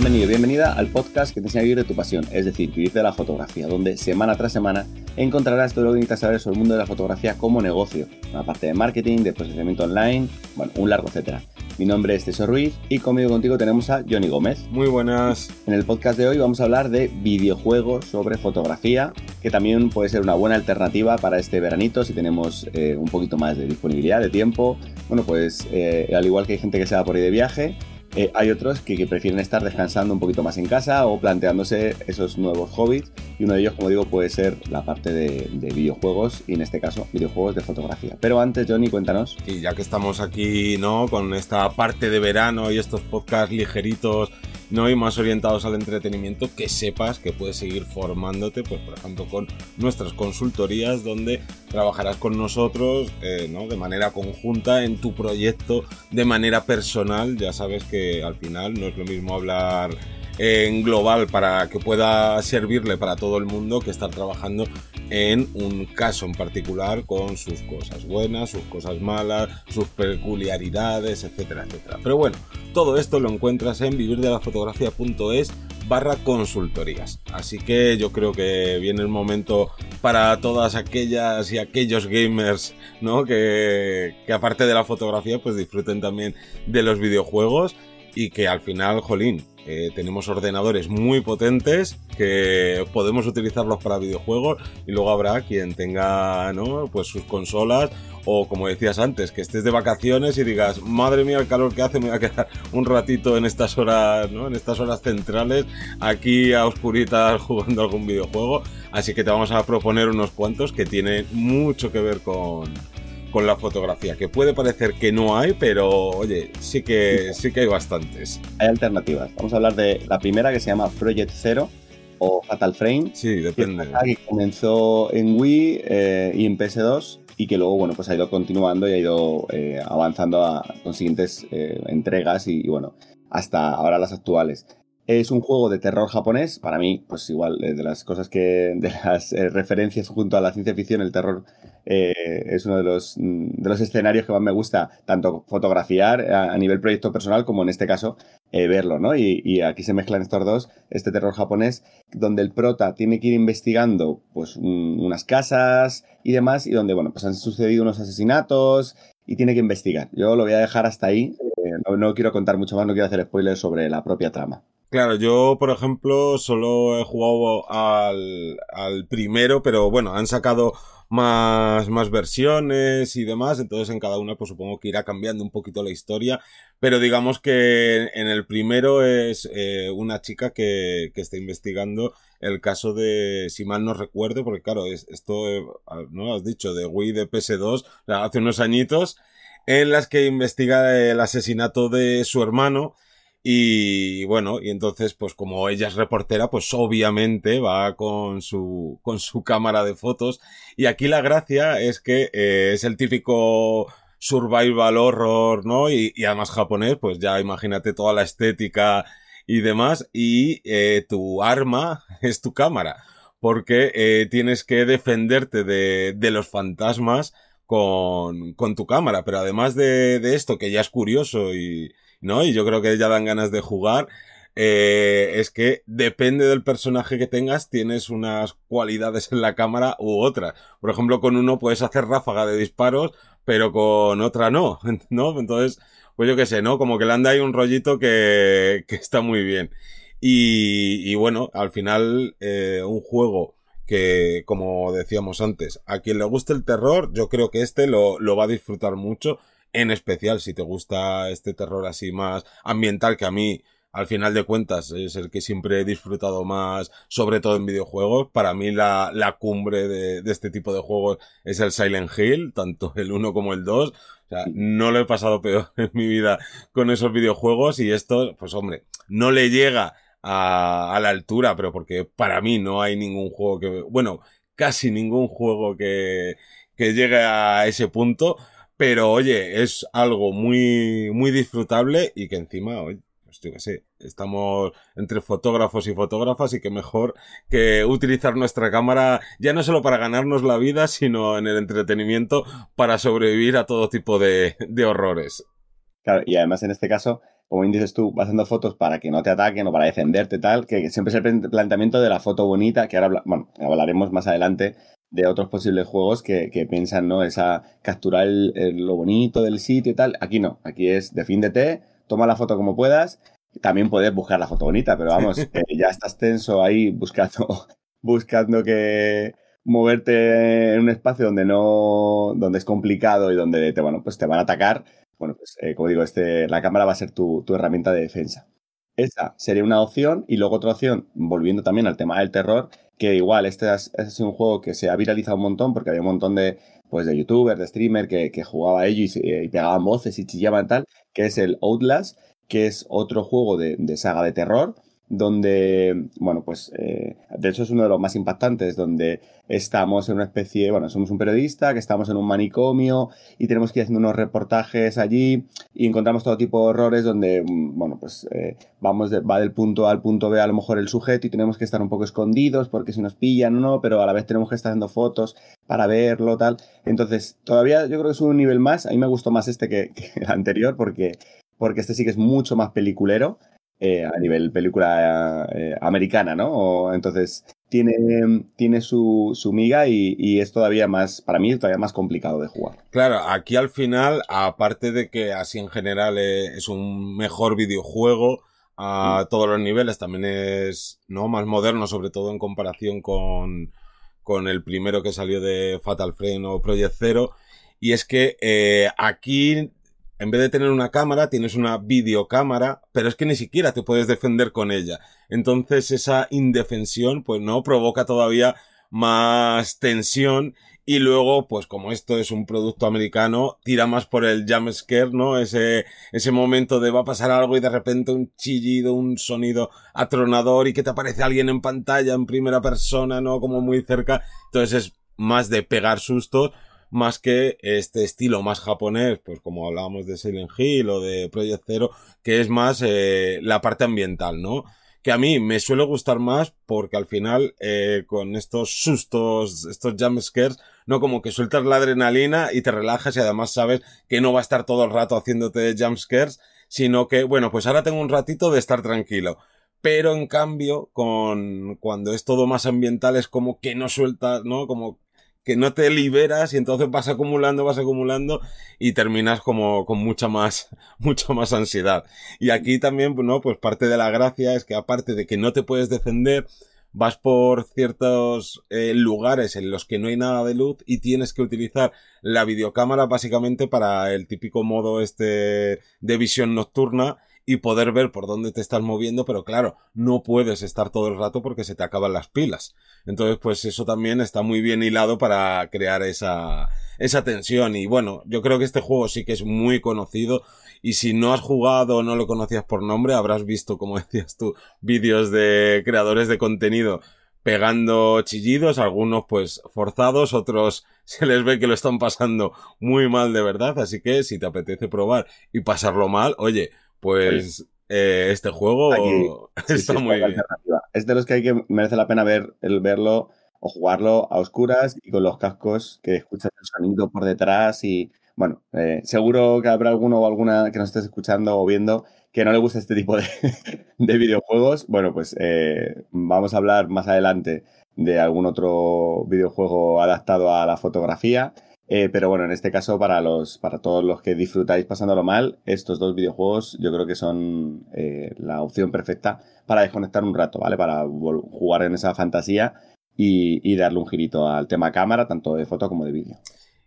Bienvenido, bienvenida al podcast que te enseña a vivir de tu pasión, es decir, vivir de la fotografía, donde semana tras semana encontrarás todo lo que necesitas saber sobre el mundo de la fotografía como negocio, una parte de marketing, de posicionamiento online, bueno, un largo etcétera. Mi nombre es César Ruiz y conmigo contigo tenemos a Johnny Gómez. Muy buenas. En el podcast de hoy vamos a hablar de videojuegos sobre fotografía, que también puede ser una buena alternativa para este veranito si tenemos eh, un poquito más de disponibilidad, de tiempo. Bueno, pues eh, al igual que hay gente que se va por ahí de viaje, eh, hay otros que, prefieren estar descansando un poquito más en casa o planteándose esos nuevos hobbies y uno de ellos, como digo, puede ser la parte de, videojuegos y en este caso videojuegos de fotografía. Pero antes, Johnny, cuéntanos. Y ya que estamos aquí, ¿no? Con esta parte de verano y estos podcasts ligeritos ¿no? y más orientados al entretenimiento, que sepas que puedes seguir formándote, pues por ejemplo con nuestras consultorías donde trabajarás con nosotros eh, ¿no? de manera conjunta en tu proyecto de manera personal. Ya sabes que al final no es lo mismo hablar en global para que pueda servirle para todo el mundo que estar trabajando en un caso en particular con sus cosas buenas, sus cosas malas, sus peculiaridades, etcétera, etcétera. Pero bueno, todo esto lo encuentras en vivirdelafotografía.es barra consultorías. Así que yo creo que viene el momento para todas aquellas y aquellos gamers, ¿no? Que, que aparte de la fotografía, pues disfruten también de los videojuegos y que al final, jolín, eh, tenemos ordenadores muy potentes que podemos utilizarlos para videojuegos y luego habrá quien tenga ¿no? pues sus consolas o como decías antes, que estés de vacaciones y digas, madre mía el calor que hace, me voy a quedar un ratito en estas horas, ¿no? en estas horas centrales aquí a oscuritas jugando algún videojuego. Así que te vamos a proponer unos cuantos que tienen mucho que ver con, con la fotografía, que puede parecer que no hay, pero oye, sí que, sí que hay bastantes. Hay alternativas. Vamos a hablar de la primera que se llama Project Zero o Fatal Frame. Sí, depende. Que, comenzó en Wii eh, y en PS2 y que luego, bueno, pues ha ido continuando y ha ido eh, avanzando a, con siguientes eh, entregas y, bueno, hasta ahora las actuales. Es un juego de terror japonés. Para mí, pues igual, de las cosas que. de las referencias junto a la ciencia ficción, el terror eh, es uno de los, de los escenarios que más me gusta tanto fotografiar a, nivel proyecto personal como en este caso eh, verlo, ¿no? Y, aquí se mezclan estos dos, este terror japonés, donde el prota tiene que ir investigando pues unas casas y demás, y donde, bueno, pues han sucedido unos asesinatos y tiene que investigar. Yo lo voy a dejar hasta ahí, eh, no, no quiero contar mucho más, no quiero hacer spoilers sobre la propia trama. Claro, yo, por ejemplo, solo he jugado al, al primero, pero bueno, han sacado más, más versiones y demás, entonces en cada una pues supongo que irá cambiando un poquito la historia, pero digamos que en el primero es eh, una chica que, que está investigando el caso de, si mal no recuerdo, porque claro, es, esto, eh, ¿no? Has dicho, de Wii de PS2, hace unos añitos, en las que investiga el asesinato de su hermano, y bueno, y entonces, pues como ella es reportera, pues obviamente va con su, con su cámara de fotos. Y aquí la gracia es que eh, es el típico survival horror, ¿no? Y, y, además japonés, pues ya imagínate toda la estética y demás. Y eh, tu arma es tu cámara. Porque eh, tienes que defenderte de, de los fantasmas con, con tu cámara. Pero además de, de esto, que ya es curioso y, ¿no? Y yo creo que ya dan ganas de jugar. Eh, es que depende del personaje que tengas, tienes unas cualidades en la cámara u otras. Por ejemplo, con uno puedes hacer ráfaga de disparos, pero con otra no, ¿no? Entonces, pues yo qué sé, ¿no? Como que le anda ahí un rollito que, que está muy bien. Y, y bueno, al final, eh, un juego que, como decíamos antes, a quien le guste el terror, yo creo que este lo, lo va a disfrutar mucho en especial si te gusta este terror así más ambiental que a mí al final de cuentas es el que siempre he disfrutado más, sobre todo en videojuegos. Para mí la, la cumbre de, de, este tipo de juegos es el Silent Hill, tanto el 1 como el 2. O sea, no lo he pasado peor en mi vida con esos videojuegos y esto, pues hombre, no le llega a, a la altura, pero porque para mí no hay ningún juego que, bueno, casi ningún juego que, que llegue a ese punto pero oye, es algo muy, muy disfrutable y que encima, oye, pues yo qué sé, estamos entre fotógrafos y fotógrafas y que mejor que utilizar nuestra cámara ya no solo para ganarnos la vida, sino en el entretenimiento para sobrevivir a todo tipo de, de horrores. Claro, y además en este caso como bien dices tú, vas haciendo fotos para que no te ataquen o para defenderte tal, que siempre es el planteamiento de la foto bonita, que ahora, bueno, hablaremos más adelante de otros posibles juegos que, piensan, ¿no? Esa capturar lo bonito del sitio y tal. Aquí no, aquí es defiéndete, toma la foto como puedas. También puedes buscar la foto bonita, pero vamos, ya estás tenso ahí buscando, buscando que moverte en un espacio donde no, donde es complicado y donde te, bueno, pues te van a atacar. Bueno, pues eh, como digo, este, la cámara va a ser tu, tu herramienta de defensa. Esa sería una opción y luego otra opción, volviendo también al tema del terror, que igual este es, un juego que se ha viralizado un montón porque había un montón de, pues, de youtubers, de streamers que, que jugaba a ello y, pegaban voces y chillaban tal, que es el Outlast, que es otro juego de, de saga de terror donde, bueno, pues eh, de hecho es uno de los más impactantes, donde estamos en una especie, bueno, somos un periodista, que estamos en un manicomio y tenemos que ir haciendo unos reportajes allí y encontramos todo tipo de horrores donde, mm, bueno, pues eh, vamos va del punto A al punto B a lo mejor el sujeto y tenemos que estar un poco escondidos porque si nos pillan o no, pero a la vez tenemos que estar haciendo fotos para verlo, tal. Entonces, todavía yo creo que es un nivel más, a mí me gustó más este que, que el anterior porque porque este sí que es mucho más peliculero eh, a nivel película eh, americana, ¿no? O, entonces tiene, tiene su, su miga y, es todavía más, para mí, todavía más complicado de jugar. Claro, aquí al final, aparte de que así en general eh, es un mejor videojuego a mm. todos los niveles, también es no más moderno, sobre todo en comparación con, con el primero que salió de Fatal Frame o Project Zero. Y es que aquí en vez de tener una cámara, tienes una videocámara, pero es que ni siquiera te puedes defender con ella. Entonces esa indefensión, pues no, provoca todavía más tensión y luego, pues como esto es un producto americano, tira más por el jump scare, ¿no? Ese, ese momento de va a pasar algo y de repente un chillido, un sonido atronador y que te aparece alguien en pantalla en primera persona, ¿no? Como muy cerca. Entonces es más de pegar sustos más que este estilo más japonés, pues como hablábamos de Silent Hill o de Project Zero, que es más eh, la parte ambiental, ¿no? Que a mí me suele gustar más porque al final eh, con estos sustos, estos jumpscares, no como que sueltas la adrenalina y te relajas y además sabes que no va a estar todo el rato haciéndote jumpscares, sino que, bueno, pues ahora tengo un ratito de estar tranquilo pero en cambio con cuando es todo más ambiental es como que no sueltas, ¿no? Como que no te liberas y entonces vas acumulando, vas acumulando y terminas como con mucha más, mucha más ansiedad. Y aquí también, ¿no? Pues parte de la gracia es que aparte de que no te puedes defender, vas por ciertos eh, lugares en los que no hay nada de luz y tienes que utilizar la videocámara básicamente para el típico modo este de visión nocturna y poder ver por dónde te estás moviendo, pero claro, no puedes estar todo el rato porque se te acaban las pilas. Entonces, pues eso también está muy bien hilado para crear esa, esa tensión. Y bueno, yo creo que este juego sí que es muy conocido. Y si no has jugado o no lo conocías por nombre, habrás visto, como decías tú, vídeos de creadores de contenido pegando chillidos, algunos pues forzados, otros se les ve que lo están pasando muy mal de verdad, así que si te apetece probar y pasarlo mal, oye, pues eh, este juego está muy bien. Es de los que hay que merece la pena ver el verlo o jugarlo a oscuras y con los cascos que escuchas el sonido por detrás y bueno, eh, seguro que habrá alguno o alguna que nos estés escuchando o viendo que no le gusta este tipo de, de videojuegos. Bueno, pues eh, vamos a hablar más adelante de algún otro videojuego adaptado a la fotografía eh, pero bueno, en este caso, para, los, para todos los que disfrutáis pasándolo mal, estos dos videojuegos yo creo que son eh, la opción perfecta para desconectar un rato, ¿vale? Para jugar en esa fantasía y, darle un girito al tema cámara, tanto de foto como de vídeo.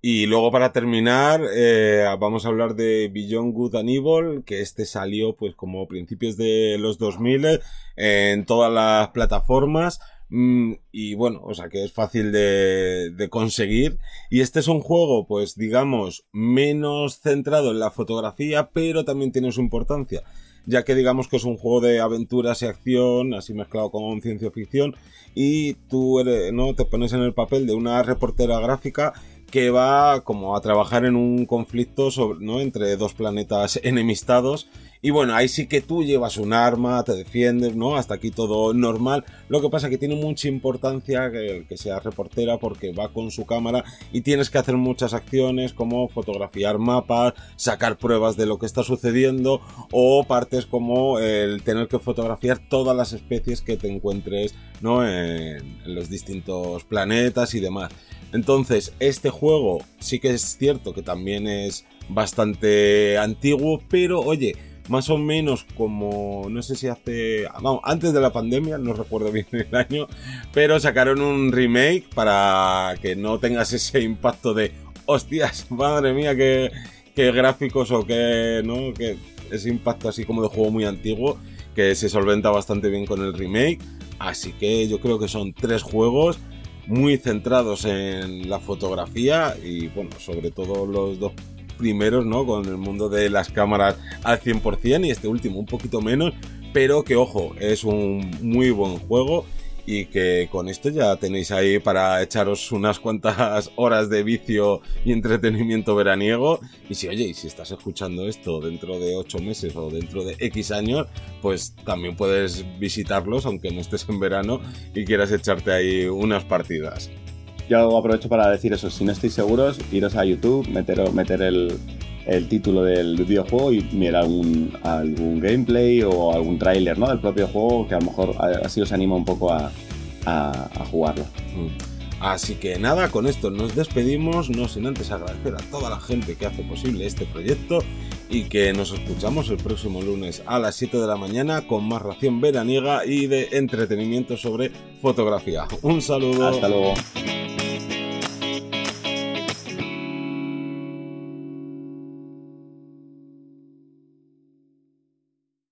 Y luego para terminar, eh, vamos a hablar de Beyond Good and Evil, que este salió pues como principios de los 2000 en todas las plataformas. Mm, y bueno, o sea que es fácil de, conseguir. Y este es un juego, pues digamos, menos centrado en la fotografía, pero también tiene su importancia. Ya que digamos que es un juego de aventuras y acción, así mezclado con ciencia ficción, y tú ¿no? te pones en el papel de una reportera gráfica que va como a trabajar en un conflicto sobre, ¿no? entre dos planetas enemistados Y bueno, ahí sí que tú llevas un arma, te defiendes, ¿no? Hasta aquí todo normal. Lo que pasa que tiene mucha importancia que que sea reportera porque va con su cámara y tienes que hacer muchas acciones como fotografiar mapas, sacar pruebas de lo que está sucediendo o partes como el tener que fotografiar todas las especies que te encuentres, ¿no? En los distintos planetas y demás. Entonces, este juego sí que es cierto que también es bastante antiguo, pero oye, más o menos como, no sé si hace, vamos, antes de la pandemia, no recuerdo bien el año, pero sacaron un remake para que no tengas ese impacto de, hostias, madre mía, qué, qué gráficos o qué, ¿no? Que ese impacto así como de juego muy antiguo, que se solventa bastante bien con el remake. Así que yo creo que son tres juegos muy centrados en la fotografía y bueno, sobre todo los dos primeros, ¿no? Con el mundo de las cámaras al 100% y este último un poquito menos, pero que ojo, es un muy buen juego y que con esto ya tenéis ahí para echaros unas cuantas horas de vicio y entretenimiento veraniego. Y si, oye, si estás escuchando esto dentro de 8 meses o dentro de X años, pues también puedes visitarlos, aunque no estés en verano y quieras echarte ahí unas partidas yo aprovecho para decir eso, si no estáis seguros, iros a YouTube, meter, meter el, título del videojuego y mirar algún, algún gameplay o algún tráiler ¿no? del propio juego que a lo mejor así os anima un poco a, jugarlo. Mm. Así que nada, con esto nos despedimos, no sin antes agradecer a toda la gente que hace posible este proyecto y que nos escuchamos el próximo lunes a las 7 de la mañana con más ración veraniega y de entretenimiento sobre fotografía. Un saludo. Hasta luego.